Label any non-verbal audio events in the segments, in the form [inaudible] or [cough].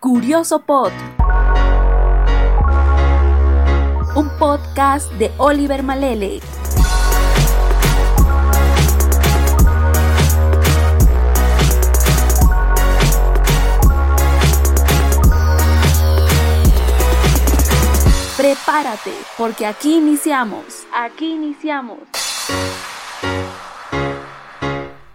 Curioso Pod. Un podcast de Oliver Malele. Prepárate, porque aquí iniciamos. Aquí iniciamos.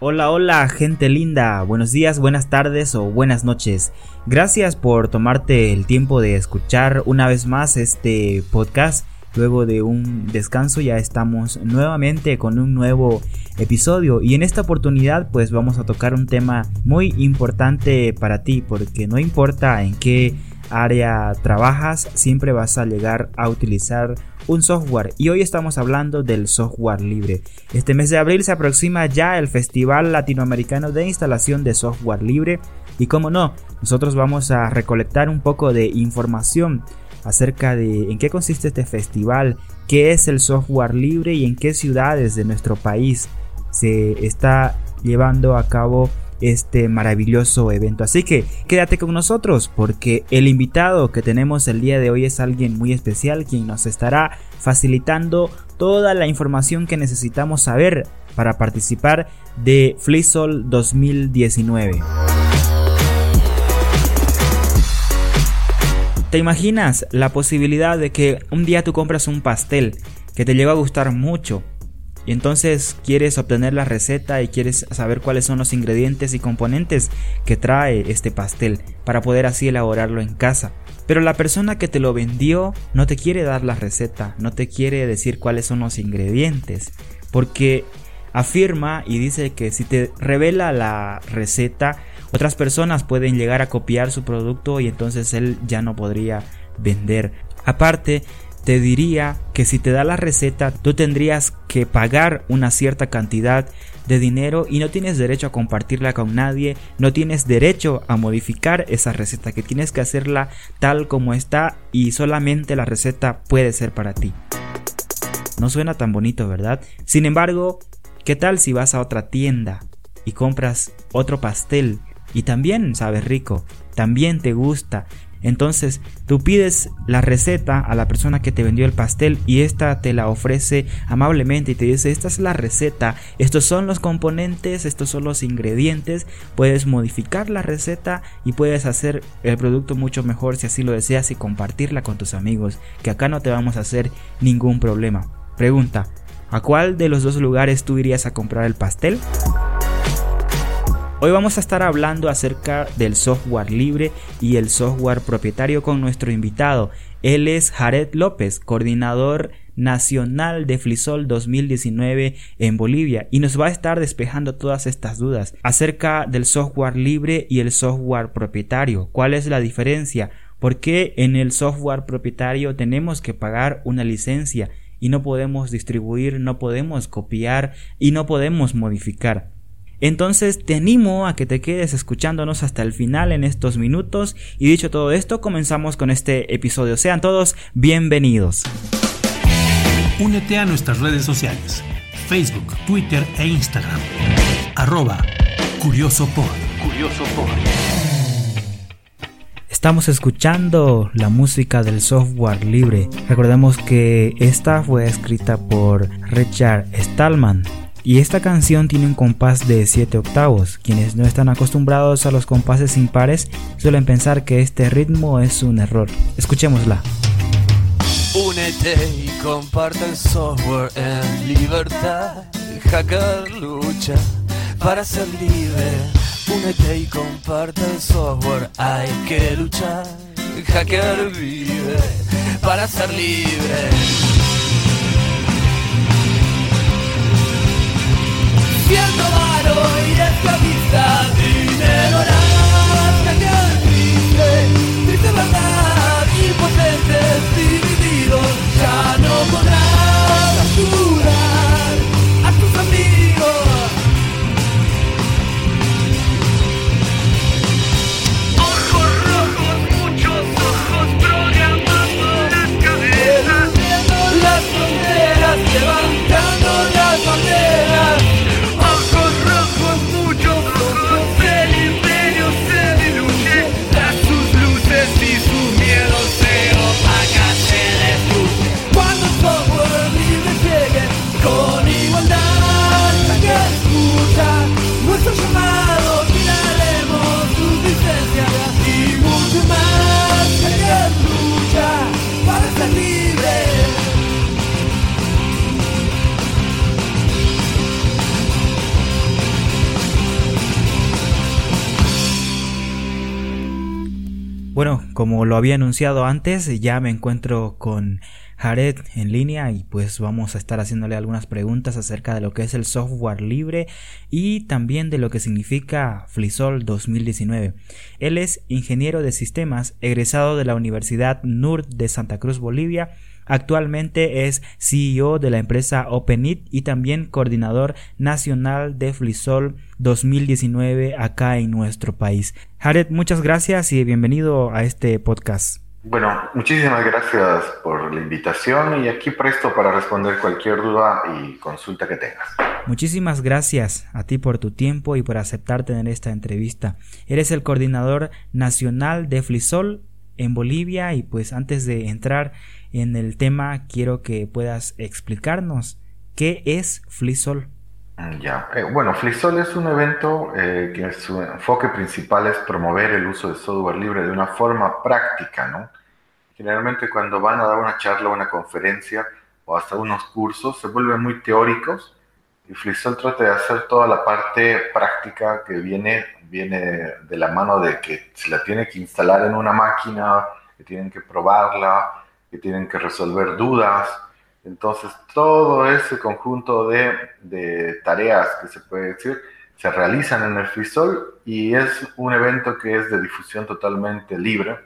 Hola, hola, gente linda. Buenos días, buenas tardes o buenas noches. Gracias por tomarte el tiempo de escuchar una vez más este podcast. Luego de un descanso ya estamos nuevamente con un nuevo episodio y en esta oportunidad pues vamos a tocar un tema muy importante para ti porque no importa en qué área trabajas, siempre vas a llegar a utilizar un software y hoy estamos hablando del software libre. Este mes de abril se aproxima ya el Festival Latinoamericano de Instalación de Software Libre y como no, nosotros vamos a recolectar un poco de información acerca de en qué consiste este festival, qué es el software libre y en qué ciudades de nuestro país se está llevando a cabo este maravilloso evento. Así que quédate con nosotros porque el invitado que tenemos el día de hoy es alguien muy especial quien nos estará facilitando toda la información que necesitamos saber para participar de FliSol 2019. ¿Te imaginas la posibilidad de que un día tú compras un pastel que te llega a gustar mucho y entonces quieres obtener la receta y quieres saber cuáles son los ingredientes y componentes que trae este pastel para poder así elaborarlo en casa. Pero la persona que te lo vendió no te quiere dar la receta, no te quiere decir cuáles son los ingredientes, porque afirma y dice que si te revela la receta, otras personas pueden llegar a copiar su producto y entonces él ya no podría vender. Aparte, te diría que si te da la receta tú tendrías que pagar una cierta cantidad de dinero y no tienes derecho a compartirla con nadie, no tienes derecho a modificar esa receta, que tienes que hacerla tal como está y solamente la receta puede ser para ti. No suena tan bonito, ¿verdad? Sin embargo, ¿qué tal si vas a otra tienda y compras otro pastel y también sabes rico, también te gusta, entonces tú pides la receta a la persona que te vendió el pastel y esta te la ofrece amablemente y te dice esta es la receta, estos son los componentes, estos son los ingredientes, puedes modificar la receta y puedes hacer el producto mucho mejor si así lo deseas y compartirla con tus amigos, que acá no te vamos a hacer ningún problema. Pregunta, ¿a cuál de los dos lugares tú irías a comprar el pastel? Hoy vamos a estar hablando acerca del software libre y el software propietario con nuestro invitado. Él es Jared López, coordinador nacional de Flisol 2019 en Bolivia y nos va a estar despejando todas estas dudas acerca del software libre y el software propietario. ¿Cuál es la diferencia? ¿Por qué en el software propietario tenemos que pagar una licencia y no podemos distribuir, no podemos copiar y no podemos modificar? Entonces te animo a que te quedes escuchándonos hasta el final en estos minutos y dicho todo esto comenzamos con este episodio. Sean todos bienvenidos. Únete a nuestras redes sociales, Facebook, Twitter e Instagram. Arroba Curioso Estamos escuchando la música del software libre. Recordemos que esta fue escrita por Richard Stallman y esta canción tiene un compás de 7 octavos. Quienes no están acostumbrados a los compases impares suelen pensar que este ritmo es un error. Escuchémosla. Únete y comparte el software en libertad. Hacker lucha para ser libre. Únete y comparte el software. Hay que luchar. Hacker vive para ser libre. Siendo malo y esclavista, dinero nada que triste, triste verdad, impotentes, divididos, ya no podrás había anunciado antes, ya me encuentro con Jared en línea y pues vamos a estar haciéndole algunas preguntas acerca de lo que es el software libre y también de lo que significa FliSol 2019. Él es ingeniero de sistemas egresado de la Universidad NUR de Santa Cruz, Bolivia Actualmente es CEO de la empresa OpenIT y también coordinador nacional de Flisol 2019 acá en nuestro país. Jared, muchas gracias y bienvenido a este podcast. Bueno, muchísimas gracias por la invitación y aquí presto para responder cualquier duda y consulta que tengas. Muchísimas gracias a ti por tu tiempo y por aceptar tener esta entrevista. Eres el coordinador nacional de Flisol en Bolivia y pues antes de entrar en el tema quiero que puedas explicarnos qué es FliSol. Mm, ya, eh, bueno, FliSol es un evento eh, que su enfoque principal es promover el uso de software libre de una forma práctica, ¿no? Generalmente cuando van a dar una charla una conferencia o hasta unos cursos se vuelven muy teóricos y trata de hacer toda la parte práctica que viene, viene de la mano de que se la tiene que instalar en una máquina, que tienen que probarla, que tienen que resolver dudas. Entonces, todo ese conjunto de, de tareas que se puede decir se realizan en el FreeSol y es un evento que es de difusión totalmente libre,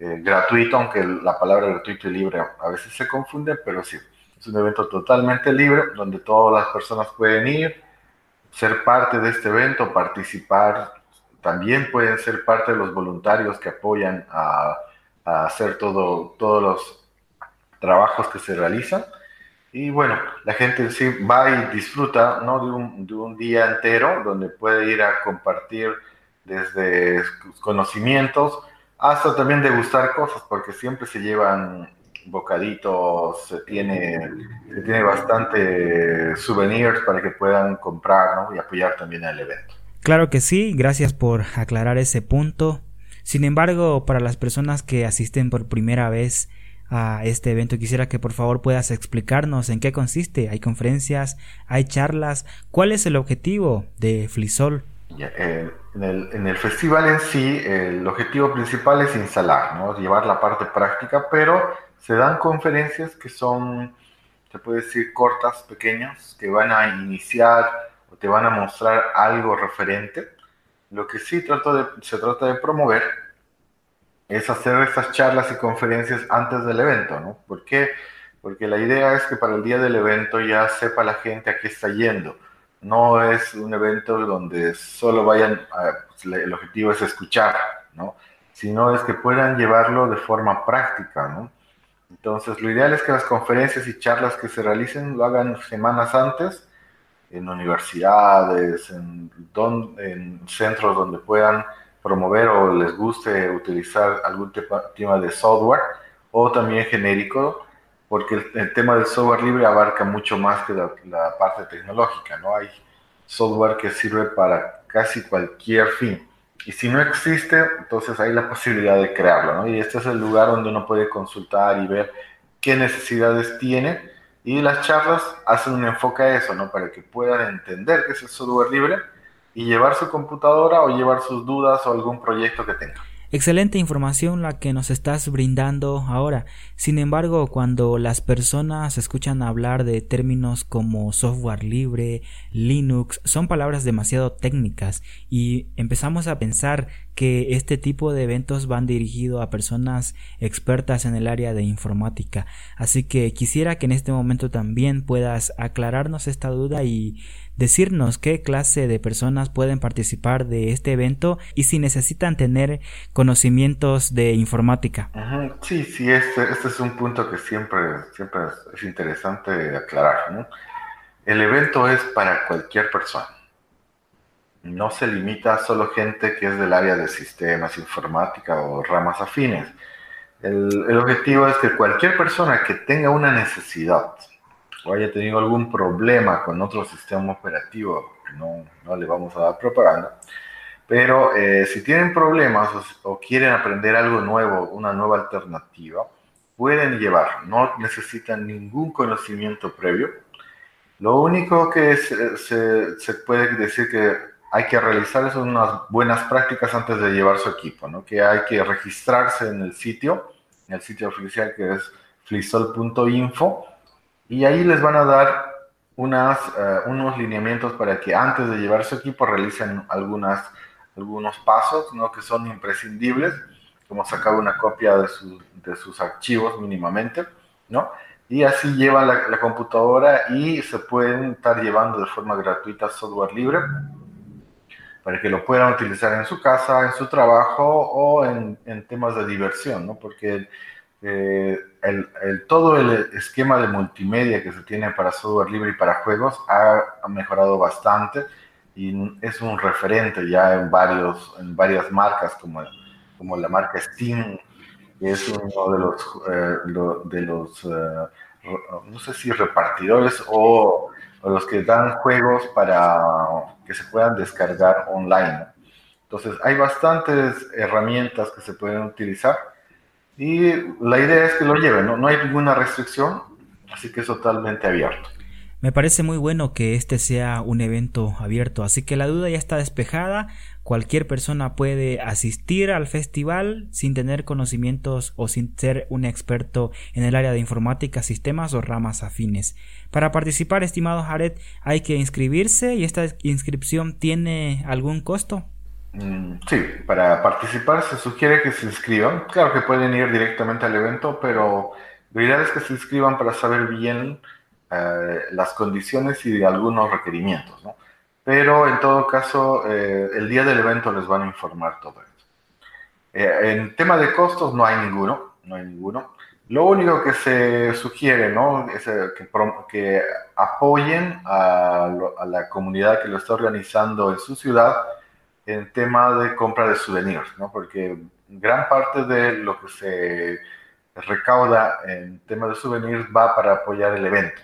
eh, gratuito, aunque la palabra gratuito y libre a veces se confunde, pero sí, es un evento totalmente libre donde todas las personas pueden ir, ser parte de este evento, participar, también pueden ser parte de los voluntarios que apoyan a a hacer todo, todos los trabajos que se realizan. Y bueno, la gente sí va y disfruta ¿no? de, un, de un día entero donde puede ir a compartir desde conocimientos hasta también degustar cosas, porque siempre se llevan bocaditos, se tiene, se tiene bastante souvenirs para que puedan comprar ¿no? y apoyar también al evento. Claro que sí, gracias por aclarar ese punto. Sin embargo, para las personas que asisten por primera vez a este evento, quisiera que por favor puedas explicarnos en qué consiste. ¿Hay conferencias? ¿Hay charlas? ¿Cuál es el objetivo de Flisol? Eh, en, el, en, el, festival en sí, el objetivo principal es instalar, ¿no? llevar la parte práctica, pero se dan conferencias que son, se puede decir, cortas, pequeñas, que van a iniciar o te van a mostrar algo referente lo que sí de, se trata de promover es hacer estas charlas y conferencias antes del evento, ¿no? ¿Por qué? Porque la idea es que para el día del evento ya sepa la gente a qué está yendo. No es un evento donde solo vayan, pues, el objetivo es escuchar, ¿no? Sino es que puedan llevarlo de forma práctica, ¿no? Entonces, lo ideal es que las conferencias y charlas que se realicen lo hagan semanas antes en universidades, en, en centros donde puedan promover o les guste utilizar algún tema de software o también genérico, porque el, tema del software libre abarca mucho más que la, la, parte tecnológica, ¿no? Hay software que sirve para casi cualquier fin. Y si no existe, entonces hay la posibilidad de crearlo, ¿no? Y este es el lugar donde uno puede consultar y ver qué necesidades tiene y las charlas hacen un enfoque a eso, ¿no? Para que puedan entender qué es el software libre y llevar su computadora o llevar sus dudas o algún proyecto que tengan. Excelente información la que nos estás brindando ahora. Sin embargo, cuando las personas escuchan hablar de términos como software libre, Linux, son palabras demasiado técnicas y empezamos a pensar que este tipo de eventos van dirigidos a personas expertas en el área de informática. Así que quisiera que en este momento también puedas aclararnos esta duda y decirnos qué clase de personas pueden participar de este evento y si necesitan tener conocimientos de informática. Sí, sí, este, este, es un punto que siempre, siempre es interesante aclarar. El evento es para cualquier persona. No se limita a solo gente que es del área de sistemas, informática o ramas afines. El objetivo es que cualquier persona que tenga una necesidad, o haya tenido algún problema con otro sistema operativo, no, no le vamos a dar propaganda, pero eh, si tienen problemas o, quieren aprender algo nuevo, una nueva alternativa, pueden llevar, no necesitan ningún conocimiento previo. Lo único que se, se, puede decir que hay que realizar eso, unas buenas prácticas antes de llevar su equipo, ¿no? Que hay que registrarse en el sitio, en el sitio oficial que es flisol.info, y ahí les van a dar unas, eh, unos lineamientos para que antes de llevar su equipo realicen algunas, algunos pasos ¿no? que son imprescindibles, como sacar una copia de, su- de sus archivos mínimamente, ¿no? Y así llevan la, la computadora y se pueden estar llevando de forma gratuita software libre para que lo puedan utilizar en su casa, en su trabajo o en, en temas de diversión, ¿no? Porque eh, el, el- todo el esquema de multimedia que se tiene para software libre y para juegos ha, mejorado bastante y es un referente ya en, varios, en varias marcas como, como la marca Steam, que es uno de los, eh, lo- de los eh, no sé si repartidores o, o los que dan juegos para que se puedan descargar online. Entonces hay bastantes herramientas que se pueden utilizar y la idea es que lo lleven, ¿no? No hay ninguna restricción, así que es totalmente abierto. Me parece muy bueno que este sea un evento abierto, así que la duda ya está despejada. Cualquier persona puede asistir al festival sin tener conocimientos o sin ser un experto en el área de informática, sistemas o ramas afines. Para participar, estimado Jared, hay que inscribirse y esta inscripción tiene algún costo. Mm, Sí, para participar se sugiere que se inscriban. Claro que pueden ir directamente al evento, pero lo ideal es que se inscriban para saber bien eh, las condiciones y algunos requerimientos, ¿no? Pero en todo caso, eh, el día del evento les van a informar todo esto. Eh, en tema de costos no hay ninguno, no hay ninguno. Lo único que se sugiere, ¿no? Es que, apoyen a la comunidad que lo está organizando en su ciudad en tema de compra de souvenirs, ¿no? Porque gran parte de lo que se recauda en tema de souvenirs va para apoyar el evento.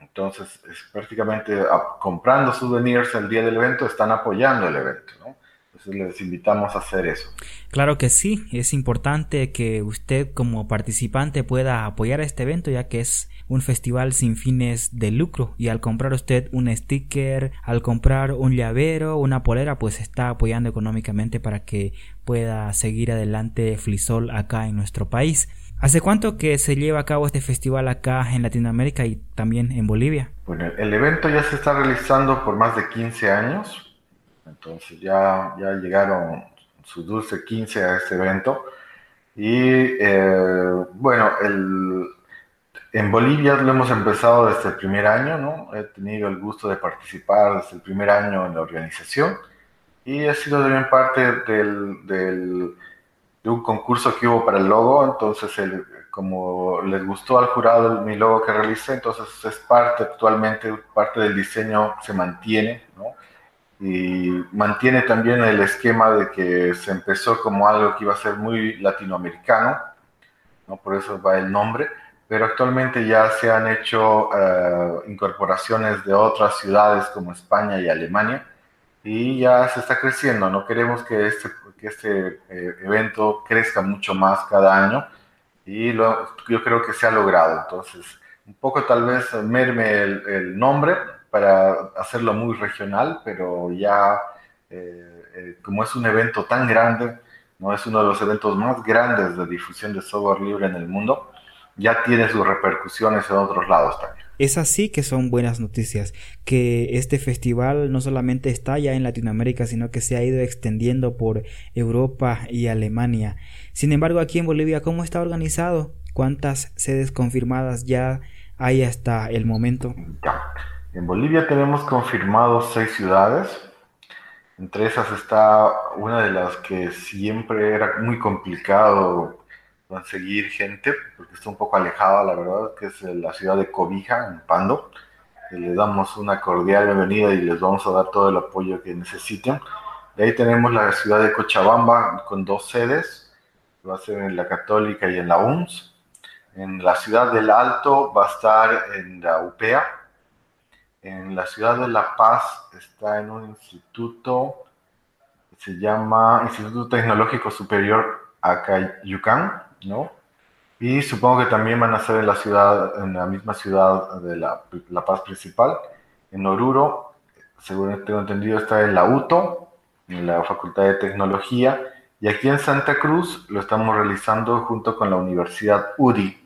Entonces, es prácticamente a- comprando souvenirs el día del evento, están apoyando el evento, ¿no? Entonces, les invitamos a hacer eso. Claro que sí, es importante que usted como participante pueda apoyar este evento ya que es un festival sin fines de lucro y al comprar usted un sticker, al comprar un llavero, una polera, pues está apoyando económicamente para que pueda seguir adelante Flisol acá en nuestro país. ¿Hace cuánto que se lleva a cabo este festival acá en Latinoamérica y también en Bolivia? Bueno, el evento ya se está realizando por más de 15 años, entonces ya, ya llegaron sus dulce 15 a este evento. Y eh, bueno, el, en Bolivia lo hemos empezado desde el primer año, ¿no? He tenido el gusto de participar desde el primer año en la organización y he sido también parte del, del- de un concurso que hubo para el logo, entonces el- como les gustó al jurado mi logo que realicé, entonces es parte actualmente, parte del diseño se mantiene, ¿no? Y mantiene también el esquema de que se empezó como algo que iba a ser muy latinoamericano, ¿no? Por eso va el nombre, pero actualmente ya se han hecho eh, incorporaciones de otras ciudades como España y Alemania y ya se está creciendo. No queremos que este, que este eh, evento crezca mucho más cada año y lo- yo creo que se ha logrado. Entonces, un poco tal vez merme el, el nombre para hacerlo muy regional, pero ya eh, eh, como es un evento tan grande, no es uno de los eventos más grandes de difusión de software libre en el mundo, ya tiene sus repercusiones en otros lados también. Es así que son buenas noticias, que este festival no solamente está ya en Latinoamérica, sino que se ha ido extendiendo por Europa y Alemania. Sin embargo, aquí en Bolivia, ¿cómo está organizado? ¿Cuántas sedes confirmadas ya hay hasta el momento? Ya. En Bolivia tenemos confirmados seis ciudades. Entre esas está una de las que siempre era muy complicado conseguir gente, porque está un poco alejada, la verdad, que es la ciudad de Cobija, en Pando. que Le damos una cordial bienvenida y les vamos a dar todo el apoyo que necesiten. De ahí tenemos la ciudad de Cochabamba con dos sedes, va a ser en la Católica y en la UNS. En la ciudad del Alto va a estar en la UPEA. En la ciudad de La Paz está en un instituto se llama Instituto Tecnológico Superior Acayucan, ¿no? Y supongo que también van a ser en la ciudad, en la misma ciudad de La, La Paz principal. En Oruro según tengo entendido, está en la UTO, en la Facultad de Tecnología, y aquí en Santa Cruz lo estamos realizando junto con la Universidad UDI.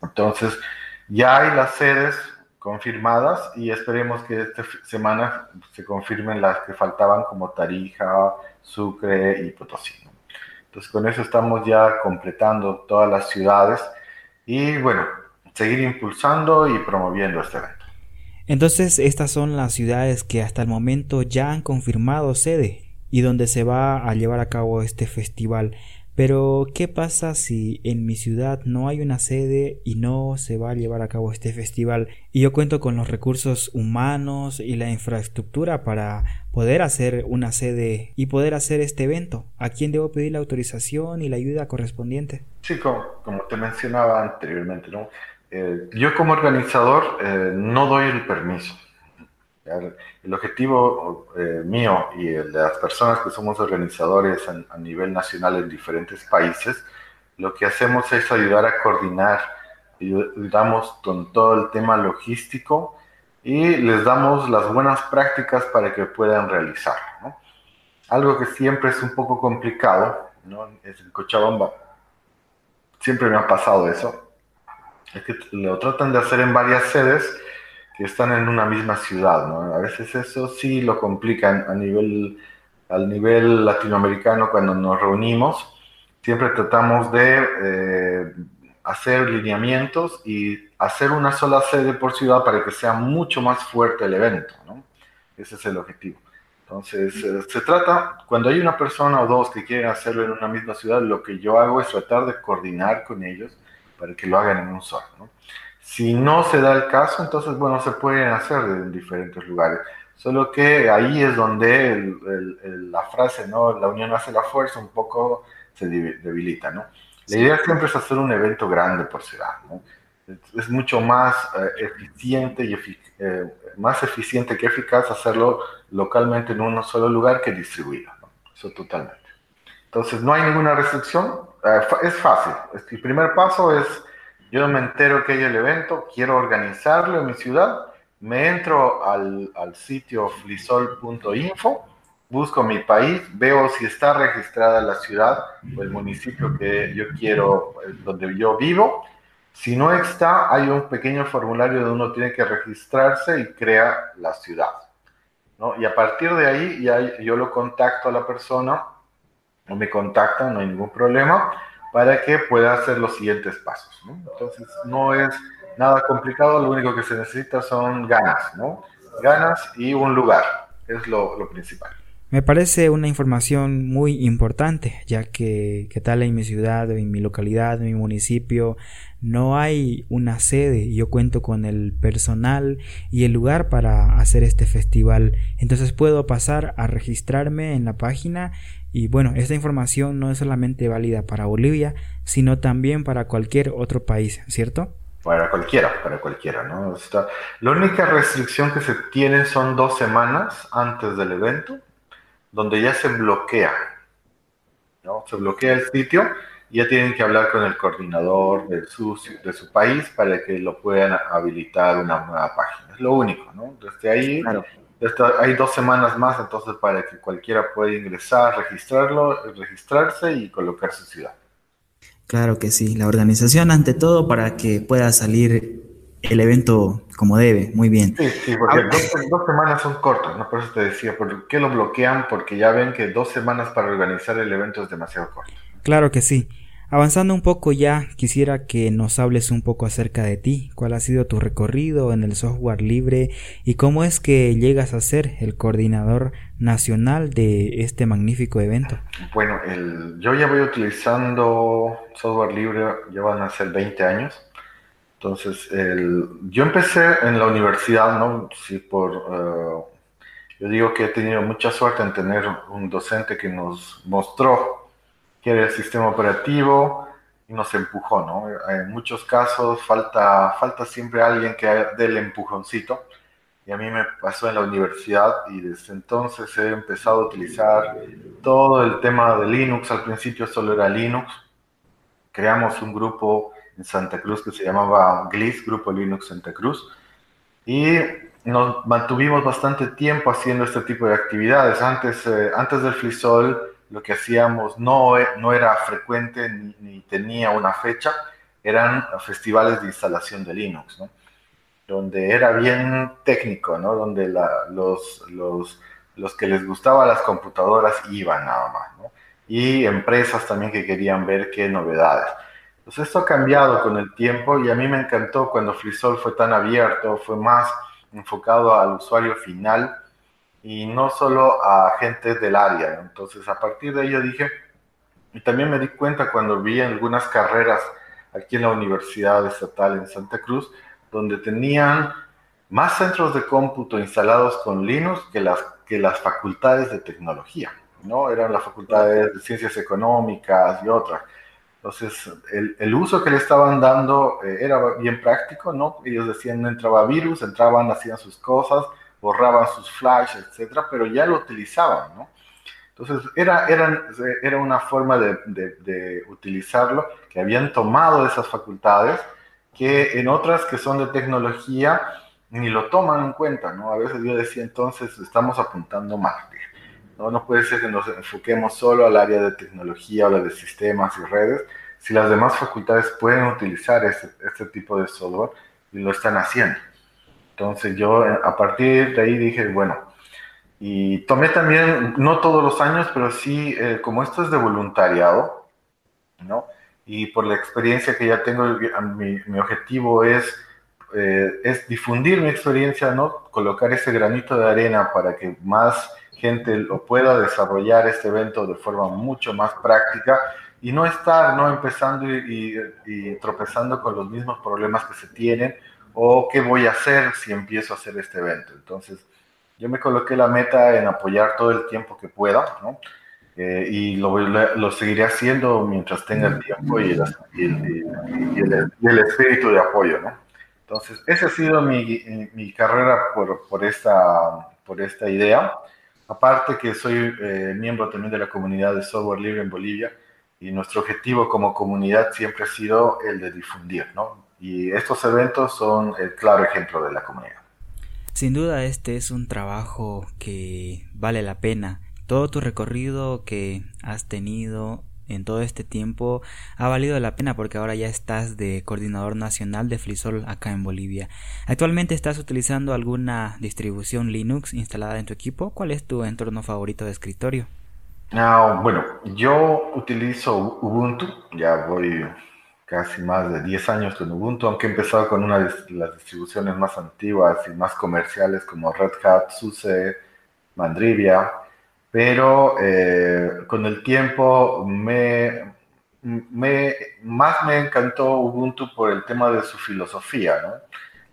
Entonces, ya hay las sedes confirmadas y esperemos que esta semana se confirmen las que faltaban como Tarija, Sucre y Potosí. Entonces, con eso estamos ya completando todas las ciudades y bueno, seguir impulsando y promoviendo este evento. Entonces, estas son las ciudades que hasta el momento ya han confirmado sede y donde se va a llevar a cabo este festival. Pero, ¿qué pasa si en mi ciudad no hay una sede y no se va a llevar a cabo este festival? Y yo cuento con los recursos humanos y la infraestructura para poder hacer una sede y poder hacer este evento. ¿A quién debo pedir la autorización y la ayuda correspondiente? Sí, como, te mencionaba anteriormente, ¿no? Eh, yo como organizador eh, no doy el permiso. El objetivo eh, mío y el de las personas que somos organizadores a, a nivel nacional en diferentes países, lo que hacemos es ayudar a coordinar, ayudamos con todo el tema logístico y les damos las buenas prácticas para que puedan realizar. ¿no? Algo que siempre es un poco complicado, ¿no? Es en Cochabamba. Siempre me ha pasado eso. Es que lo tratan de hacer en varias sedes que están en una misma ciudad, ¿no? A veces eso sí lo complican a nivel, al nivel latinoamericano cuando nos reunimos. Siempre tratamos de eh, hacer lineamientos y hacer una sola sede por ciudad para que sea mucho más fuerte el evento, ¿no? Ese es el objetivo. Entonces, eh, se trata, cuando hay una persona o dos que quieren hacerlo en una misma ciudad, lo que yo hago es tratar de coordinar con ellos para que lo hagan en un solo, ¿no? Si no se da el caso, entonces, bueno, se pueden hacer en diferentes lugares. Solo que ahí es donde el, el, el, la frase, ¿no? La unión hace la fuerza, un poco se debilita, ¿no? La idea siempre es hacer un evento grande por ciudad, ¿no? Es mucho más eh, eficiente y efic eh, más eficiente que eficaz hacerlo localmente en un solo lugar que distribuido, ¿no? Eso totalmente. Entonces, no hay ninguna restricción, eh, es fácil. El primer paso es yo me entero que hay el evento, quiero organizarlo en mi ciudad, me entro al, al sitio flisol.info, busco mi país, veo si está registrada la ciudad o el municipio que yo quiero, donde yo vivo. Si no está, hay un pequeño formulario donde uno tiene que registrarse y crea la ciudad. ¿no? Y a partir de ahí ya yo lo contacto a la persona o me contactan, no hay ningún problema para que pueda hacer los siguientes pasos. ¿no? Entonces, no es nada complicado, lo único que se necesita son ganas, ¿no? Ganas y un lugar, es lo, principal. Me parece una información muy importante, ya que, que tal en mi ciudad, en mi localidad, en mi municipio, no hay una sede. Yo cuento con el personal y el lugar para hacer este festival. Entonces puedo pasar a registrarme en la página y bueno, esta información no es solamente válida para Bolivia, sino también para cualquier otro país, ¿cierto? Para cualquiera, para cualquiera, ¿no? Está... La única restricción que se tiene son dos semanas antes del evento, donde ya se bloquea, ¿no? Se bloquea el sitio ya tienen que hablar con el coordinador de su, de su país para que lo puedan habilitar una nueva página. Es lo único, ¿no? Desde ahí claro. hay dos semanas más, entonces para que cualquiera pueda ingresar, registrarlo, registrarse y colocar su ciudad. Claro que sí, la organización ante todo para que pueda salir el evento como debe, muy bien. Sí, sí, porque ah, dos, dos, semanas son cortas, ¿no? Por eso te decía, ¿por qué lo bloquean? Porque ya ven que dos semanas para organizar el evento es demasiado corto. Claro que sí. Avanzando un poco ya, quisiera que nos hables un poco acerca de ti, cuál ha sido tu recorrido en el software libre y cómo es que llegas a ser el coordinador nacional de este magnífico evento. Bueno, el, yo ya voy utilizando software libre, ya van a ser 20 años. Entonces, el, yo empecé en la universidad, ¿no? Sí, por, uh, yo digo que he tenido mucha suerte en tener un docente que nos mostró que el sistema operativo y nos empujó, ¿no? En muchos casos falta, falta siempre alguien que dé el empujoncito y a mí me pasó en la universidad y desde entonces he empezado a utilizar todo el tema de Linux, al principio solo era Linux, creamos un grupo en Santa Cruz que se llamaba GLIS, Grupo Linux Santa Cruz, Y nos mantuvimos bastante tiempo haciendo este tipo de actividades. Antes, eh, antes del FliSol, lo que hacíamos no, no era frecuente ni, tenía una fecha, eran festivales de instalación de Linux, donde era bien técnico, ¿no? donde los, los, los, que les gustaban las computadoras iban nada más, y empresas también que querían ver qué novedades. Entonces esto ha cambiado con el tiempo y a mí me encantó cuando FreeSol fue tan abierto, fue más enfocado al usuario final y no solo a gente del área. Entonces, a partir de ahí yo dije, y también me di cuenta cuando vi algunas carreras aquí en la Universidad Estatal en Santa Cruz, donde tenían más centros de cómputo instalados con Linux que las, que las facultades de tecnología, ¿no? Eran las facultades de ciencias económicas y otras. Entonces, el, el, uso que le estaban dando eh, era bien práctico, ¿no? Ellos decían, no entraba virus, entraban, hacían sus cosas, borraban sus flash, etcétera, pero ya lo utilizaban, ¿no? Entonces, era, era, era una forma de, de, de, utilizarlo, que habían tomado esas facultades, que en otras que son de tecnología ni lo toman en cuenta, ¿no? A veces yo decía, entonces, estamos apuntando mal, ¿no? No puede ser que nos enfoquemos solo al área de tecnología o la de sistemas y redes, si las demás facultades pueden utilizar este, este tipo de software y lo están haciendo. Entonces yo a partir de ahí dije, bueno, y tomé también, no todos los años, pero sí, eh, como esto es de voluntariado, ¿no? Y por la experiencia que ya tengo, mi, objetivo es, eh, es difundir mi experiencia, ¿no? Colocar ese granito de arena para que más gente lo pueda desarrollar este evento de forma mucho más práctica y no estar no empezando y, tropezando con los mismos problemas que se tienen o qué voy a hacer si empiezo a hacer este evento. Entonces, yo me coloqué la meta en apoyar todo el tiempo que pueda, ¿no? Eh, y lo, lo, seguiré haciendo mientras tenga el tiempo y, el, y, el, y el, espíritu de apoyo, ¿no? Entonces, esa ha sido mi, mi carrera por, por, esta, por esta idea. Aparte que soy eh, miembro también de la comunidad de software libre en Bolivia y nuestro objetivo como comunidad siempre ha sido el de difundir, ¿no? Y estos eventos son el claro ejemplo de la comunidad. Sin duda este es un trabajo que vale la pena. Todo tu recorrido que has tenido en todo este tiempo ha valido la pena porque ahora ya estás de coordinador nacional de Flisol acá en Bolivia. ¿Actualmente estás utilizando alguna distribución Linux instalada en tu equipo? ¿Cuál es tu entorno favorito de escritorio? Ah, bueno, yo utilizo Ubuntu, ya voy casi más de 10 años con Ubuntu, aunque he empezado con una de las distribuciones más antiguas y más comerciales como Red Hat, SUSE, Mandrivia, pero eh, con el tiempo me, me, más me encantó Ubuntu por el tema de su filosofía.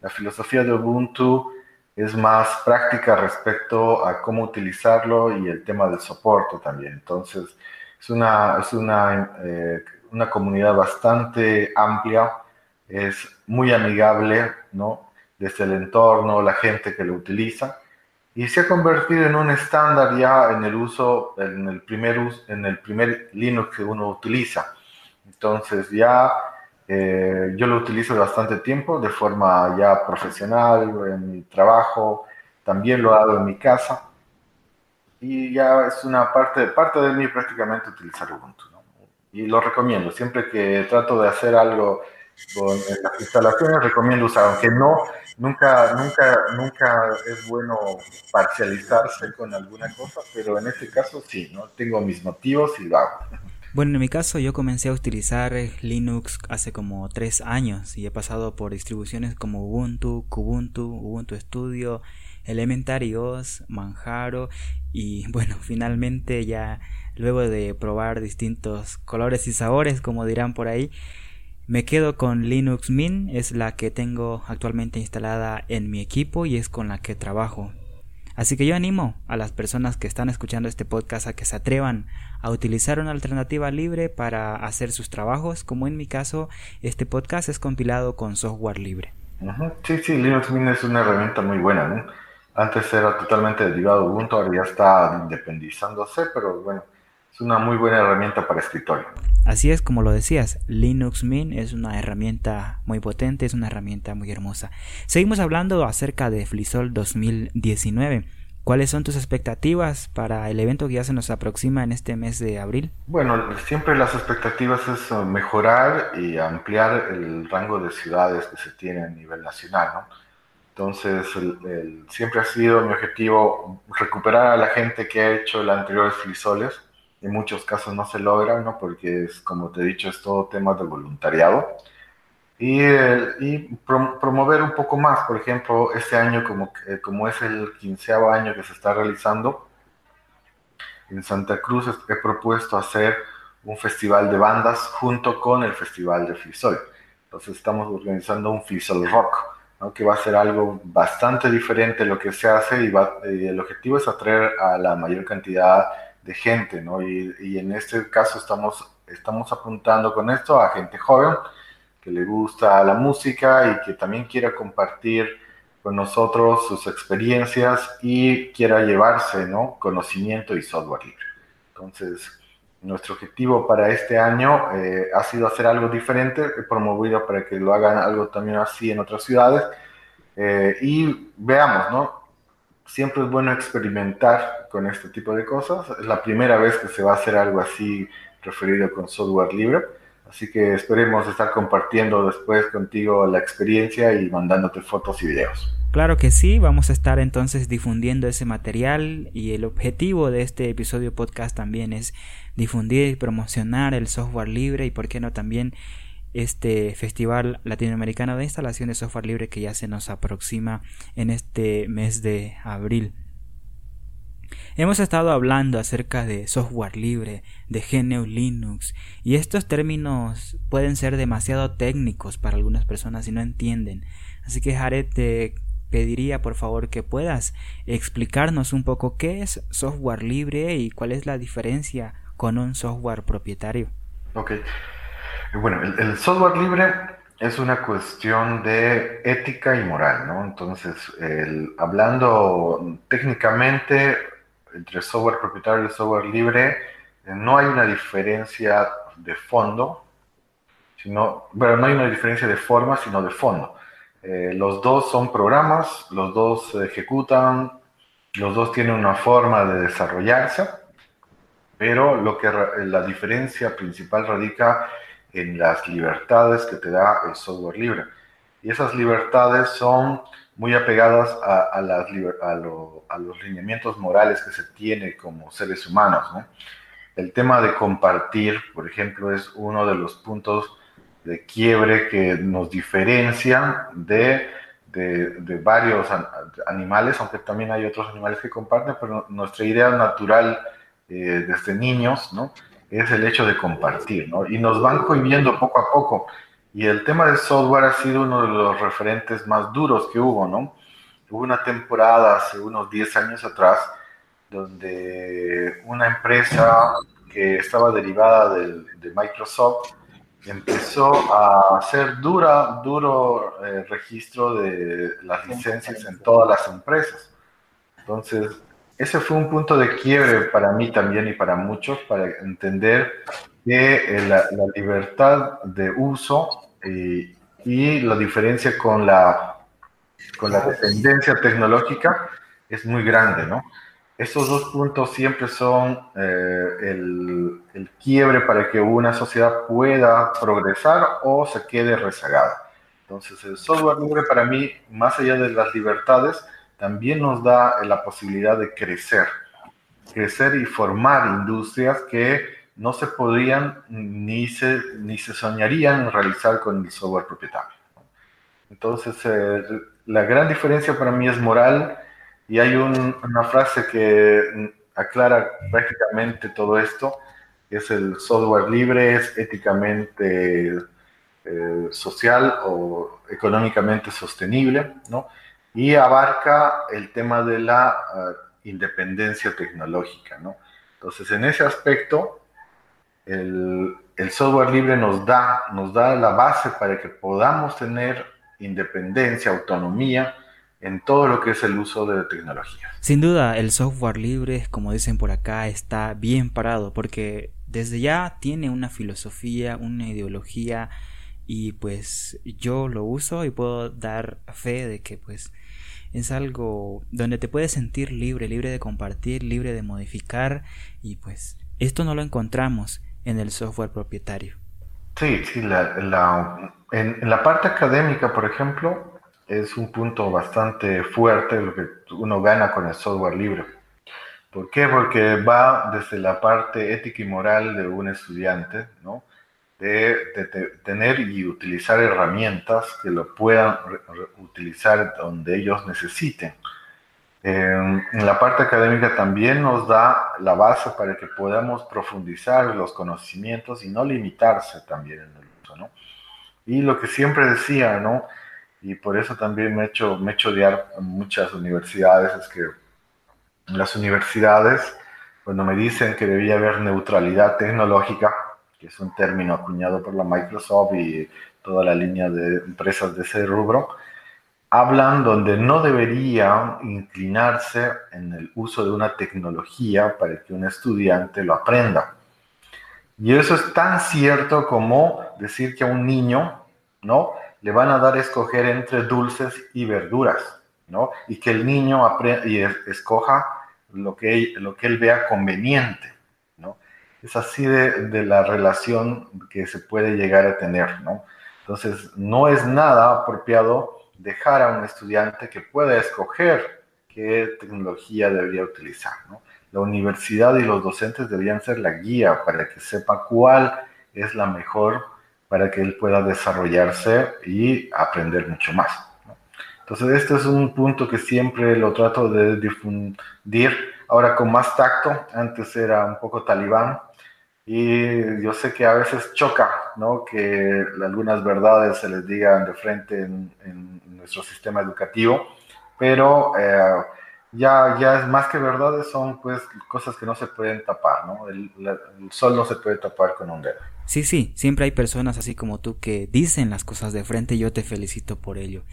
La filosofía de Ubuntu es más práctica respecto a cómo utilizarlo y el tema del soporte también. Entonces, es una, es una, eh, una comunidad bastante amplia, es muy amigable, ¿no? Desde el entorno, la gente que lo utiliza y se ha convertido en un estándar ya en el uso, en el primer, en el primer Linux que uno utiliza. Entonces ya eh, yo lo utilizo bastante tiempo de forma ya profesional, en mi trabajo, también lo hago en mi casa y ya es una parte, parte de mí prácticamente utilizar Ubuntu. Y lo recomiendo, siempre que trato de hacer algo con las instalaciones recomiendo usar, aunque no, nunca, nunca, nunca es bueno parcializarse con alguna cosa, pero en este caso sí, ¿no? Tengo mis motivos y lo. Bueno, en mi caso yo comencé a utilizar Linux hace como tres años y he pasado por distribuciones como Ubuntu, Kubuntu, Ubuntu Studio, Elementary OS, Manjaro y [laughs] bueno, finalmente ya luego de probar distintos colores y sabores, como dirán por ahí, me quedo con Linux Mint, es la que tengo actualmente instalada en mi equipo y es con la que trabajo. Así que yo animo a las personas que están escuchando este podcast a que se atrevan a utilizar una alternativa libre para hacer sus trabajos, como en mi caso este podcast es compilado con software libre. Sí, sí, Linux Mint es una herramienta muy buena, ¿no? Antes era totalmente derivado de Ubuntu, ahora ya está independizándose, pero bueno, es una muy buena herramienta para escritorio. Así es como lo decías, Linux Mint es una herramienta muy potente, es una herramienta muy hermosa. Seguimos hablando acerca de Flisol 2019. ¿Cuáles son tus expectativas para el evento que ya se nos aproxima en este mes de abril? Bueno, siempre las expectativas es uh, mejorar y ampliar el rango de ciudades que se tiene a nivel nacional, ¿no? Entonces, el- el- siempre ha sido mi objetivo recuperar a la gente que ha hecho los anteriores frisoles. En muchos casos no se logra, ¿no? Porque es, como te he dicho, es todo tema de voluntariado. Y, eh, y prom- promover un poco más, por ejemplo, este año, como, que- como es el quinceavo año que se está realizando, en Santa Cruz he propuesto hacer un festival de bandas junto con el festival de Flisol. Entonces estamos organizando un Flisol Rock, ¿no? que va a ser algo bastante diferente de lo que se hace y, va- el objetivo es atraer a la mayor cantidad de gente. ¿no? Y, y en este caso estamos, estamos apuntando con esto a gente joven que le gusta la música y que también quiera compartir con nosotros sus experiencias y quiera llevarse ¿no? conocimiento y software libre. Entonces, nuestro objetivo para este año eh, ha sido hacer algo diferente, promovido para que lo hagan algo también así en otras ciudades eh, y veamos, ¿no? Siempre es bueno experimentar con este tipo de cosas. Es la primera vez que se va a hacer algo así referido con software libre. Así que esperemos estar compartiendo después contigo la experiencia y mandándote fotos y videos. Claro que sí, vamos a estar entonces difundiendo ese material y el objetivo de este episodio podcast también es difundir y promocionar el software libre y por qué no también este festival latinoamericano de instalación de software libre que ya se nos aproxima en este mes de abril. Hemos estado hablando acerca de software libre, de GNU Linux, y estos términos pueden ser demasiado técnicos para algunas personas y no entienden. Así que Jared te pediría por favor que puedas explicarnos un poco qué es software libre y cuál es la diferencia con un software propietario. Ok. Bueno, el, software libre es una cuestión de ética y moral, ¿no? Entonces, hablando técnicamente entre software propietario y software libre, eh, no hay una diferencia de fondo, sino, bueno, no hay una diferencia de forma, sino de fondo. Eh, los dos son programas, los dos se ejecutan, los dos tienen una forma de desarrollarse, pero lo que la diferencia principal radica en las libertades que te da el software libre. Y esas libertades son muy apegadas a, a las a lo- a los lineamientos morales que se tiene como seres humanos. ¿no? El tema de compartir, por ejemplo, es uno de los puntos de quiebre que nos diferencian de, de- de varios an- animales, aunque también hay otros animales que comparten, pero nuestra idea natural eh, desde niños, ¿no? Es el hecho de compartir, ¿no? Y nos van cohibiendo poco a poco. Y el tema del software ha sido uno de los referentes más duros que hubo, ¿no? Hubo una temporada hace unos 10 años atrás donde una empresa que estaba derivada de Microsoft empezó a hacer dura, duro eh, registro de las licencias en todas las empresas. Entonces, ese fue un punto de quiebre para mí también y para muchos, para entender que eh, la, libertad de uso eh, y la diferencia con la, con la dependencia tecnológica es muy grande, ¿no? Estos dos puntos siempre son eh, el, el quiebre para que una sociedad pueda progresar o se quede rezagada. Entonces, el software libre para mí, más allá de las libertades, también nos da la posibilidad de crecer, crecer y formar industrias que no se podrían ni se, ni se soñarían realizar con el software propietario. Entonces, eh, la gran diferencia para mí es moral y hay un- una frase que mm, aclara prácticamente todo esto, es el software libre, es éticamente eh, social o económicamente sostenible, ¿no? Y abarca el tema de la ah, independencia tecnológica, ¿no? Entonces, en ese aspecto, el, el software libre nos da, nos da la base para que podamos tener independencia, autonomía en todo lo que es el uso de tecnología. Sin duda, el software libre, como dicen por acá, está bien parado porque desde ya tiene una filosofía, una ideología y pues yo lo uso y puedo dar fe de que pues es algo donde te puedes sentir libre, libre de compartir, libre de modificar y pues esto no lo encontramos en el software propietario. Sí, sí, la, la- en, en la parte académica, por ejemplo, es un punto bastante fuerte lo que uno gana con el software libre. ¿Por qué? Porque va desde la parte ética y moral de un estudiante, ¿no? De, de- de tener y utilizar herramientas que lo puedan re- re- utilizar donde ellos necesiten. Eh, en la parte académica también nos da la base para que podamos profundizar los conocimientos y no limitarse también en el uso, ¿no? Y lo que siempre decía, ¿no? Y por eso también me he hecho, me he hecho odiar muchas universidades, es que las universidades, cuando me dicen que debía haber neutralidad tecnológica, que es un término acuñado por la Microsoft y toda la línea de empresas de ese rubro, hablan donde no debería inclinarse en el uso de una tecnología para que un estudiante lo aprenda. Y eso es tan cierto como decir que a un niño, ¿no? Le van a dar a escoger entre dulces y verduras, ¿no? Y que el niño apre- y es- escoja lo que, lo que él vea conveniente. Es así de, de la relación que se puede llegar a tener, ¿no? Entonces, no es nada apropiado dejar a un estudiante que pueda escoger qué tecnología debería utilizar, ¿no? La universidad y los docentes deberían ser la guía para que sepa cuál es la mejor para que él pueda desarrollarse y aprender mucho más. ¿no? Entonces, este es un punto que siempre lo trato de difundir, ahora con más tacto, antes era un poco talibán, y yo sé que a veces choca, ¿no? Que algunas verdades se les digan de frente en, en nuestro sistema educativo, pero eh, ya, ya es más que verdades, son pues cosas que no se pueden tapar, ¿no? El, la- el sol no se puede tapar con un dedo. Sí, sí, siempre hay personas así como tú que dicen las cosas de frente y yo te felicito por ello.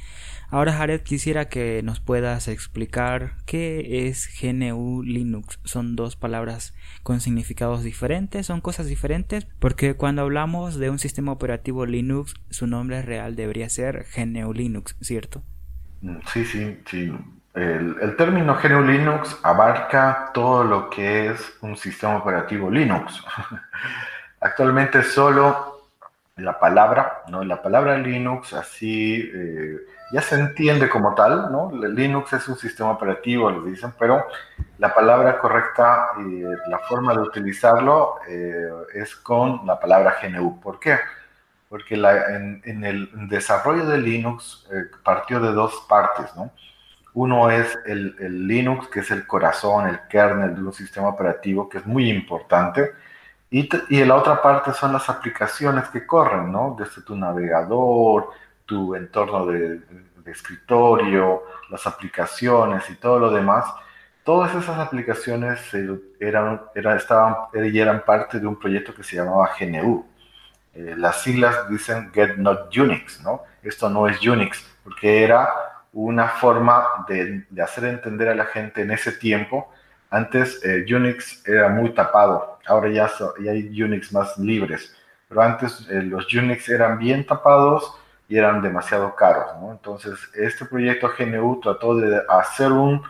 Ahora, Jared, quisiera que nos puedas explicar qué es GNU Linux. ¿Son dos palabras con significados diferentes? ¿Son cosas diferentes? Porque cuando hablamos de un sistema operativo Linux, su nombre real debería ser GNU Linux, ¿cierto? Mm, Sí, sí, sí. El, el término GNU Linux abarca todo lo que es un sistema operativo Linux. [laughs] Actualmente solo la palabra, ¿no? La palabra Linux así eh, ya se entiende como tal, ¿no? Linux es un sistema operativo, les dicen, pero la palabra correcta y la forma de utilizarlo eh, es con la palabra GNU. ¿Por qué? Porque la- en, en el desarrollo de Linux eh, partió de dos partes, ¿no? Uno es el, el Linux, que es el corazón, el kernel de un sistema operativo, que es muy importante. Y, y la otra parte son las aplicaciones que corren, ¿no? Desde tu navegador, tu entorno de, escritorio, las aplicaciones y todo lo demás. Todas esas aplicaciones eh, eran, era- estaban, y eran parte de un proyecto que se llamaba GNU. Eh, las siglas dicen Get Not Unix, ¿no? Esto no es Unix, porque era una forma de hacer entender a la gente en ese tiempo. Antes eh, Unix era muy tapado, ahora ya, hay Unix más libres, pero antes eh, los Unix eran bien tapados y eran demasiado caros. Entonces, este proyecto GNU trató de hacer un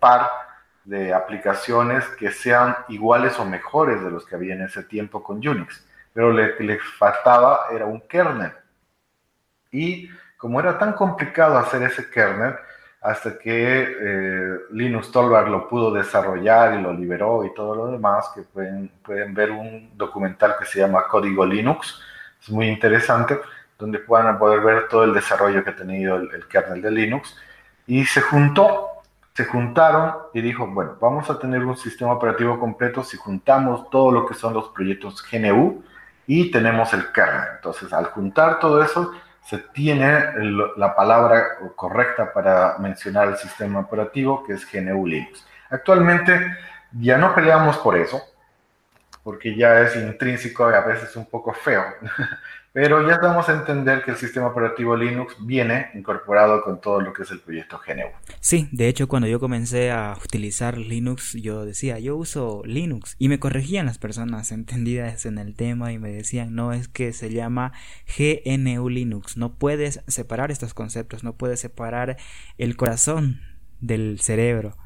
par de aplicaciones que sean iguales o mejores de los que había en ese tiempo con Unix, pero le, le faltaba era un kernel. Y como era tan complicado hacer ese kernel, hasta que eh, Linux Torvald lo pudo desarrollar y lo liberó y todo lo demás, que pueden, pueden ver un documental que se llama Código Linux, es muy interesante, donde puedan poder ver todo el desarrollo que ha tenido el, el kernel de Linux. Y se juntó, se juntaron y dijo, bueno, vamos a tener un sistema operativo completo si juntamos todo lo que son los proyectos GNU y tenemos el kernel. Entonces, al juntar todo eso, se tiene la palabra correcta para mencionar el sistema operativo, que es GNU Linux. Actualmente ya no peleamos por eso, porque ya es intrínseco y a veces un poco feo, [laughs] pero ya damos a entender que el sistema operativo Linux viene incorporado con todo lo que es el proyecto GNU. Sí, de hecho cuando yo comencé a utilizar Linux yo decía, yo uso Linux y me corregían las personas entendidas en el tema y me decían, no es que se llama GNU Linux, no puedes separar estos conceptos, no puedes separar el corazón del cerebro.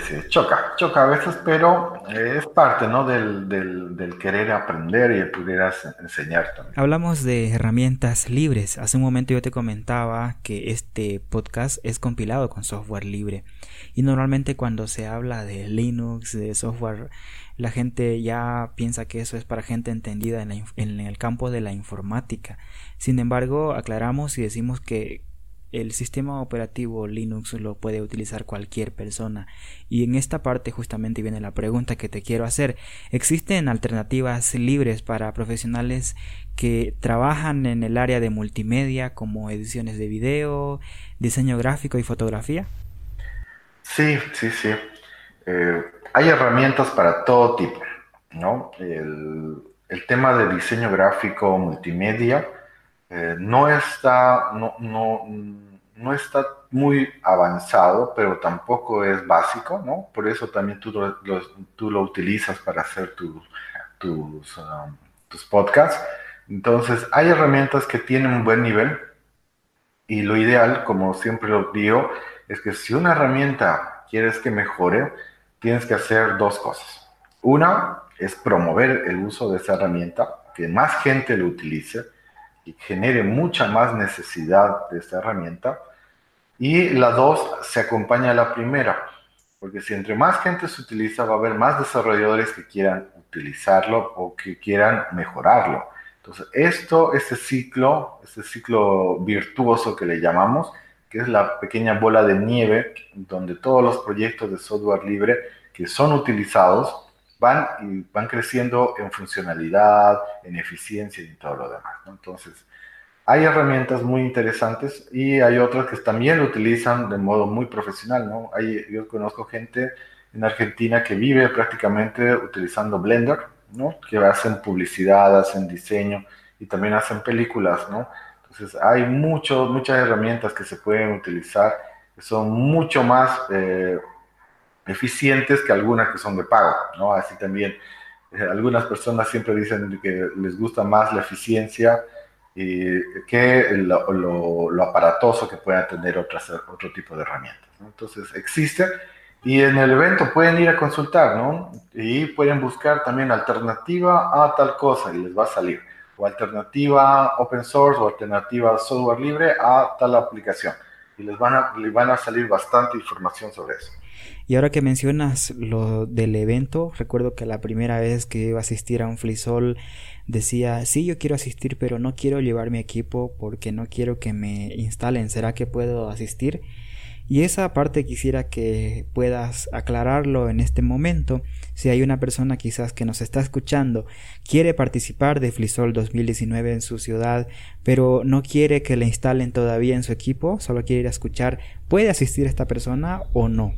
Sí, choca, choca a veces, pero es parte ¿no? del, del, querer aprender y el poder as- enseñar también. Hablamos de herramientas libres. Hace un momento yo te comentaba que este podcast es compilado con software libre. Y normalmente cuando se habla de Linux, de software, la gente ya piensa que eso es para gente entendida en, la en el campo de la informática. Sin embargo, aclaramos y decimos que el sistema operativo Linux lo puede utilizar cualquier persona. Y en esta parte justamente viene la pregunta que te quiero hacer. ¿Existen alternativas libres para profesionales que trabajan en el área de multimedia como ediciones de video, diseño gráfico y fotografía? Sí, sí, sí. Eh, hay herramientas para todo tipo, ¿no? El, el tema de diseño gráfico multimedia eh, no está, no, no, no está muy avanzado, pero tampoco es básico, ¿no? Por eso también tú lo, tú lo utilizas para hacer tus, tus, um, tus podcasts. Entonces, hay herramientas que tienen un buen nivel y lo ideal, como siempre lo digo, es que si una herramienta quieres que mejore, tienes que hacer dos cosas. Una es promover el uso de esa herramienta, que más gente lo utilice y genere mucha más necesidad de esta herramienta. Y la dos se acompaña a la primera, porque si entre más gente se utiliza, va a haber más desarrolladores que quieran utilizarlo o que quieran mejorarlo. Entonces, esto, este ciclo, este ciclo virtuoso que le llamamos, que es la pequeña bola de nieve donde todos los proyectos de software libre que son utilizados van y van creciendo en funcionalidad, en eficiencia y todo lo demás. ¿no? Entonces, hay herramientas muy interesantes y hay otras que también lo utilizan de modo muy profesional, ¿no? Hay, yo conozco gente en Argentina que vive prácticamente utilizando Blender, ¿no? Que hacen publicidad, hacen diseño y también hacen películas, ¿no? Entonces hay mucho, muchas herramientas que se pueden utilizar que son mucho más eh, eficientes que algunas que son de pago, ¿no? Así también eh, algunas personas siempre dicen que les gusta más la eficiencia y que lo, lo, lo, aparatoso que puedan tener otras, otro tipo de herramientas. ¿no? Entonces existe y en el evento pueden ir a consultar, ¿no? Y pueden buscar también alternativa a tal cosa y les va a salir. O alternativa open source o alternativa software libre a tal aplicación. Y les van a, les van a salir bastante información sobre eso. Y ahora que mencionas lo del evento, recuerdo que la primera vez que iba a asistir a un Flisol decía, sí, yo quiero asistir, pero no quiero llevar mi equipo porque no quiero que me instalen. ¿Será que puedo asistir? Y esa parte quisiera que puedas aclararlo en este momento. Si hay una persona quizás que nos está escuchando, quiere participar de Flisol 2019 en su ciudad, pero no quiere que le instalen todavía en su equipo, solo quiere ir a escuchar, ¿puede asistir esta persona o no?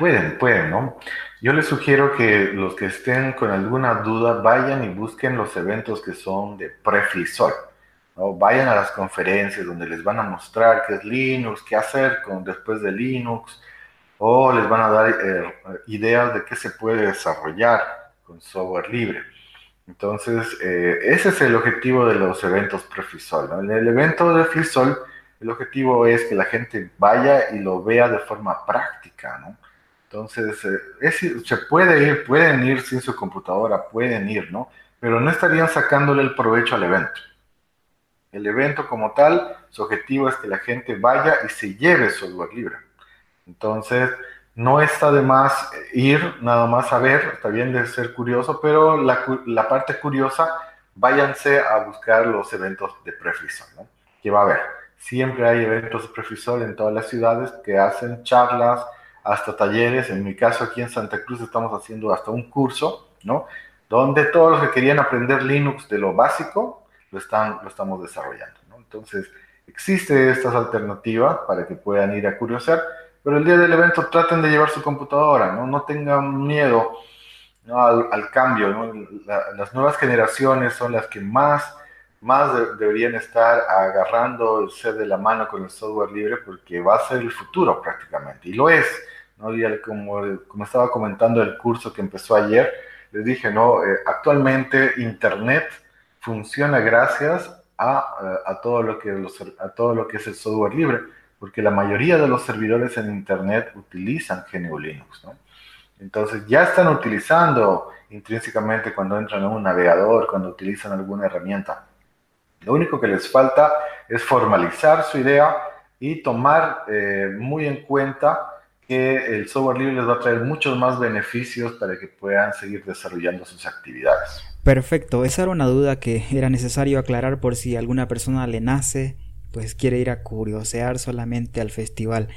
Pueden, pueden, ¿no? Yo les sugiero que los que estén con alguna duda vayan y busquen los eventos que son de pre-Flisol. ¿no? Vayan a las conferencias donde les van a mostrar qué es Linux, qué hacer con, después de Linux, o les van a dar eh, ideas de qué se puede desarrollar con software libre. Entonces, eh, ese es el objetivo de los eventos pre-Flisol. ¿no? En el evento de Flisol, el objetivo es que la gente vaya y lo vea de forma práctica, ¿no? Entonces, eh, se puede ir, pueden ir sin su computadora, pueden ir, ¿no? Pero no estarían sacándole el provecho al evento. El evento como tal, su objetivo es que la gente vaya y se lleve software libre. Entonces, no está de más ir nada más a ver, está bien de ser curioso, pero la, la parte curiosa, váyanse a buscar los eventos de Prefisol, ¿no? Que va a haber. Siempre hay eventos de Prefisol en todas las ciudades que hacen charlas, hasta talleres. En mi caso, aquí en Santa Cruz estamos haciendo hasta un curso, ¿no? Donde todos los que querían aprender Linux de lo básico, lo, están, lo estamos desarrollando, ¿no? Entonces, existe estas alternativas para que puedan ir a curiosear, pero el día del evento traten de llevar su computadora, ¿no? No tengan miedo. Al, cambio, ¿no? La, las nuevas generaciones son las que más más de- deberían estar agarrándose de la mano con el software libre porque va a ser el futuro prácticamente, y lo es. ¿no? Y el- como, como estaba comentando el curso que empezó ayer, les dije, ¿no? Eh, actualmente Internet funciona gracias a, eh, a todo lo que los a todo lo que es el software libre, porque la mayoría de los servidores en Internet utilizan GNU Linux, ¿no? Entonces ya están utilizando intrínsecamente cuando entran a un navegador, cuando utilizan alguna herramienta. Lo único que les falta es formalizar su idea y tomar eh, muy en cuenta que el software libre les va a traer muchos más beneficios para que puedan seguir desarrollando sus actividades. Perfecto, esa era una duda que era necesario aclarar por si alguna persona le nace, pues quiere ir a curiosear solamente al festival.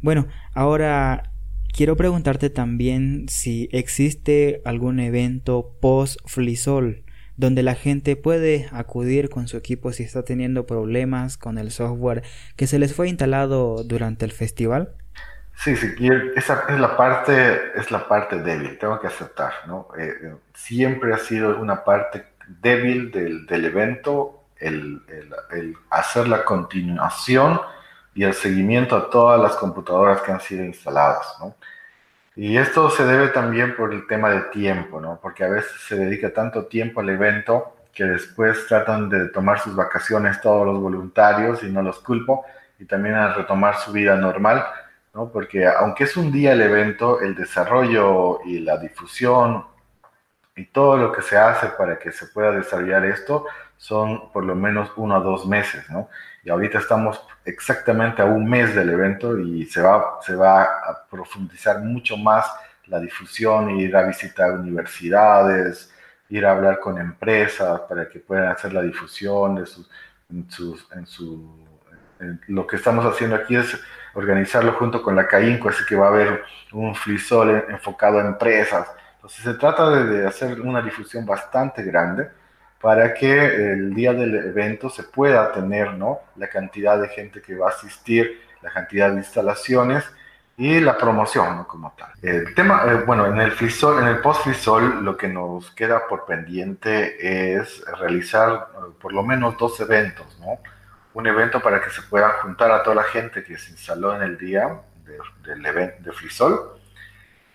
Bueno, ahora quiero preguntarte también si existe algún evento post Flisol donde la gente puede acudir con su equipo si está teniendo problemas con el software que se les fue instalado durante el festival. Sí, sí, esa es la parte, es la parte débil, tengo que aceptar, ¿no? Eh, eh, siempre ha sido una parte débil del, del evento el, el- el hacer la continuación y el seguimiento a todas las computadoras que han sido instaladas, ¿no? Y esto se debe también por el tema de tiempo, ¿no? Porque a veces se dedica tanto tiempo al evento que después tratan de tomar sus vacaciones todos los voluntarios y no los culpo, y también a retomar su vida normal, ¿no? Porque aunque es un día el evento, el desarrollo y la difusión y todo lo que se hace para que se pueda desarrollar esto son por lo menos uno a dos meses, ¿no? Y ahorita estamos exactamente a un mes del evento y se va, se va a profundizar mucho más la difusión, ir a visitar universidades, ir a hablar con empresas para que puedan hacer la difusión de sus, en, sus, en su... en lo que estamos haciendo aquí es organizarlo junto con la CAINCO, así que va a haber un frisol en- enfocado a empresas. Entonces se trata de hacer una difusión bastante grande para que el día del evento se pueda tener ¿no? la cantidad de gente que va a asistir, la cantidad de instalaciones y la promoción ¿no? como tal. El tema, eh, bueno, en el frisol, en el post frisol lo que nos queda por pendiente es realizar eh, por lo menos dos eventos, ¿no? Un evento para que se puedan juntar a toda la gente que se instaló en el día de- del evento de frisol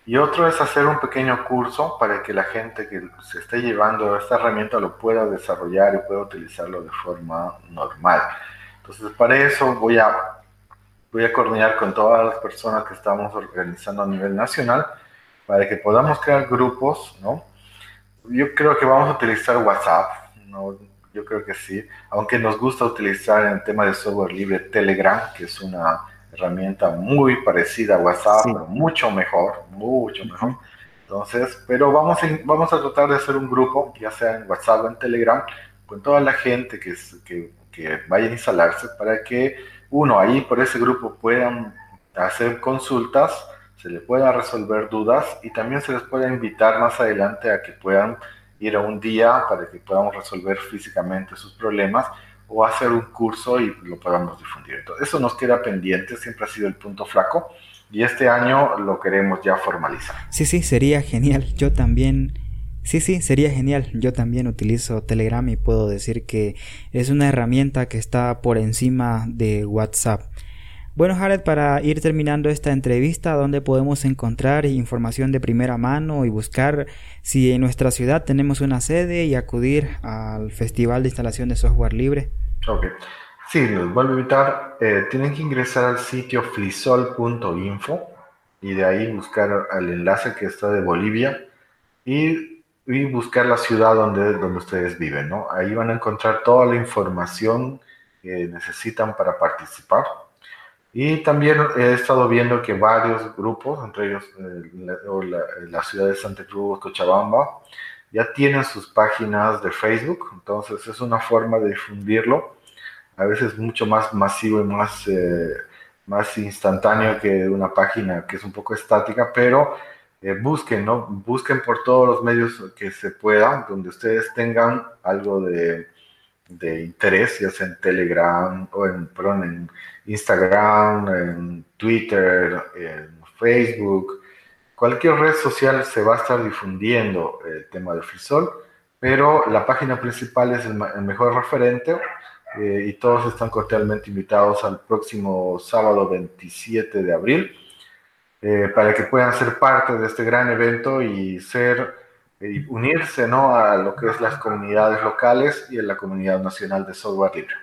y otro es hacer un pequeño curso para que la gente que se esté llevando esta herramienta lo pueda desarrollar y pueda utilizarlo de forma normal. Entonces, para eso voy a, voy a coordinar con todas las personas que estamos organizando a nivel nacional para que podamos crear grupos, ¿no? Yo creo que vamos a utilizar WhatsApp, ¿no? Yo creo que sí, aunque nos gusta utilizar en el tema de software libre Telegram, que es una herramienta muy parecida a WhatsApp, Sí. pero mucho mejor, mucho mejor. Entonces, pero vamos, a- vamos a tratar de hacer un grupo, ya sea en WhatsApp o en Telegram, con toda la gente que, que vaya a instalarse para que, uno, ahí por ese grupo puedan hacer consultas, se les pueda resolver dudas y también se les pueda invitar más adelante a que puedan ir a un día para que podamos resolver físicamente sus problemas o hacer un curso y lo podamos difundir. Entonces, eso nos queda pendiente, siempre ha sido el punto flaco y este año lo queremos ya formalizar. Sí, sí, sería genial. Yo también... Sí, sí, sería genial. Yo también utilizo Telegram y puedo decir que es una herramienta que está por encima de WhatsApp. Bueno, Jared, para ir terminando esta entrevista, ¿dónde podemos encontrar información de primera mano y buscar si en nuestra ciudad tenemos una sede y acudir al Festival de Instalación de Software Libre? Ok. Sí, los vuelvo a invitar. Eh, tienen que ingresar al sitio flisol.info y de ahí buscar el enlace que está de Bolivia y, y buscar la ciudad donde, donde ustedes viven, ¿no? Ahí van a encontrar toda la información que necesitan para participar. Y también he estado viendo que varios grupos, entre ellos eh, la, o la, ciudad de Santa Cruz, Cochabamba, ya tienen sus páginas de Facebook, entonces es una forma de difundirlo, a veces mucho más masivo y más, eh, más instantáneo que una página que es un poco estática, pero eh, busquen, ¿no? Busquen por todos los medios que se puedan, donde ustedes tengan algo de, de interés, ya sea en Telegram o en, perdón, en Instagram, en Twitter, en Facebook, cualquier red social se va a estar difundiendo el tema del frisol, pero la página principal es el, el mejor referente eh, y todos están cordialmente invitados al próximo sábado 27 de abril eh, para que puedan ser parte de este gran evento y ser unirse ¿no? a lo que es las comunidades locales y en la comunidad nacional de software libre.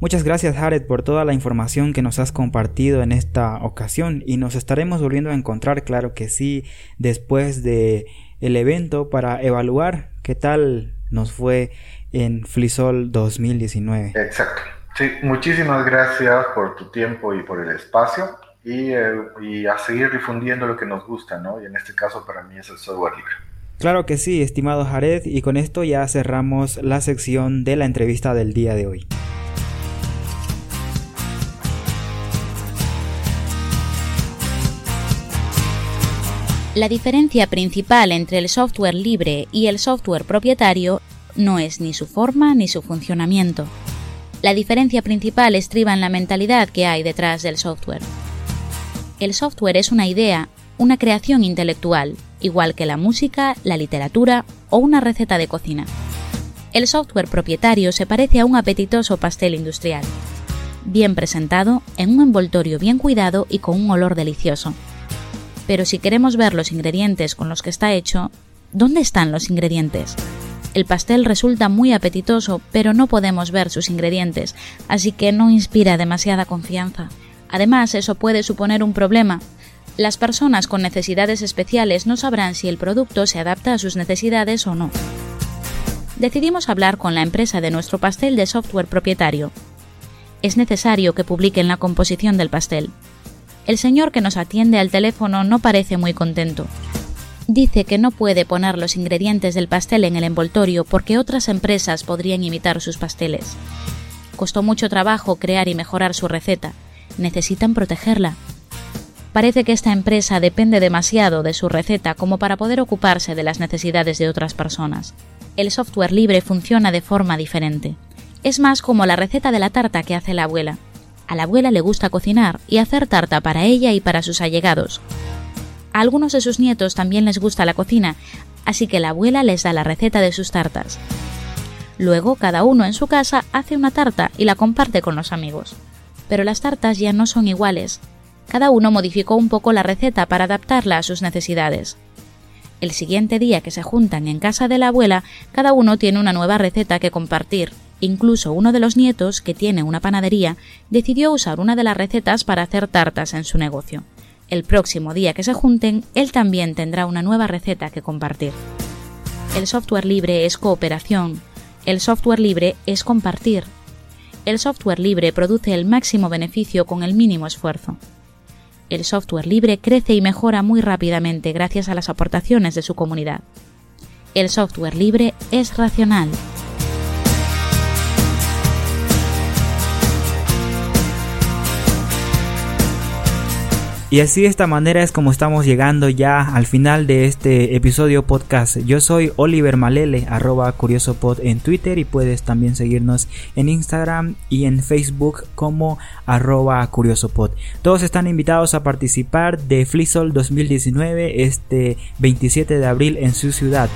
Muchas gracias Jared por toda la información que nos has compartido en esta ocasión y nos estaremos volviendo a encontrar, claro que sí, después de el evento para evaluar qué tal nos fue en Flisol 2019. Exacto. Sí, muchísimas gracias por tu tiempo y por el espacio y, eh, y a seguir difundiendo lo que nos gusta, ¿no? Y en este caso para mí es el software libre. Claro que sí, estimado Jared, y con esto ya cerramos la sección de la entrevista del día de hoy. La diferencia principal entre el software libre y el software propietario no es ni su forma ni su funcionamiento. La diferencia principal estriba en la mentalidad que hay detrás del software. El software es una idea, una creación intelectual, igual que la música, la literatura o una receta de cocina. El software propietario se parece a un apetitoso pastel industrial, bien presentado, en un envoltorio bien cuidado y con un olor delicioso. Pero si queremos ver los ingredientes con los que está hecho, ¿dónde están los ingredientes? El pastel resulta muy apetitoso, pero no podemos ver sus ingredientes, así que no inspira demasiada confianza. Además, eso puede suponer un problema. Las personas con necesidades especiales no sabrán si el producto se adapta a sus necesidades o no. Decidimos hablar con la empresa de nuestro pastel de software propietario. Es necesario que publiquen la composición del pastel. El señor que nos atiende al teléfono no parece muy contento. Dice que no puede poner los ingredientes del pastel en el envoltorio porque otras empresas podrían imitar sus pasteles. Costó mucho trabajo crear y mejorar su receta. Necesitan protegerla. Parece que esta empresa depende demasiado de su receta como para poder ocuparse de las necesidades de otras personas. El software libre funciona de forma diferente. Es más como la receta de la tarta que hace la abuela. A la abuela le gusta cocinar y hacer tarta para ella y para sus allegados. A algunos de sus nietos también les gusta la cocina, así que la abuela les da la receta de sus tartas. Luego cada uno en su casa hace una tarta y la comparte con los amigos. Pero las tartas ya no son iguales. Cada uno modificó un poco la receta para adaptarla a sus necesidades. El siguiente día que se juntan en casa de la abuela, cada uno tiene una nueva receta que compartir. Incluso uno de los nietos, que tiene una panadería, decidió usar una de las recetas para hacer tartas en su negocio. El próximo día que se junten, él también tendrá una nueva receta que compartir. El software libre es cooperación. El software libre es compartir. El software libre produce el máximo beneficio con el mínimo esfuerzo. El software libre crece y mejora muy rápidamente gracias a las aportaciones de su comunidad. El software libre es racional. Y así de esta manera es como estamos llegando ya al final de este episodio podcast. Yo soy Oliver Malele, arroba curiosopod en Twitter y puedes también seguirnos en Instagram y en Facebook como arroba curiosopod. Todos están invitados a participar de Flisol 2019 este 27 de abril en su ciudad.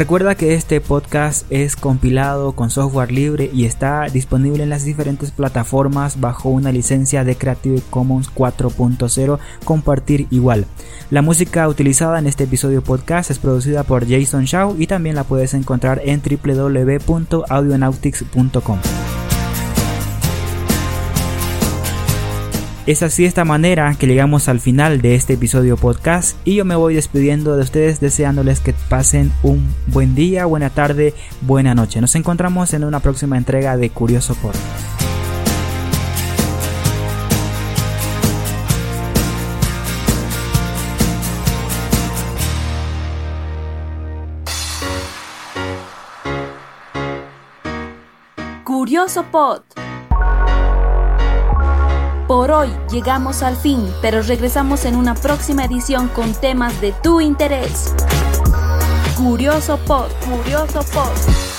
Recuerda que este podcast es compilado con software libre y está disponible en las diferentes plataformas bajo una licencia de Creative Commons 4.0 compartir igual. La música utilizada en este episodio podcast es producida por Jason Shaw y también la puedes encontrar en www.audionautics.com. Es así de esta manera que llegamos al final de este episodio podcast y yo me voy despidiendo de ustedes deseándoles que pasen un buen día, buena tarde, buena noche. Nos encontramos en una próxima entrega de Curioso Pod. Curioso Pod. Por hoy llegamos al fin, pero regresamos en una próxima edición con temas de tu interés. Curioso Pod, Curioso Pod.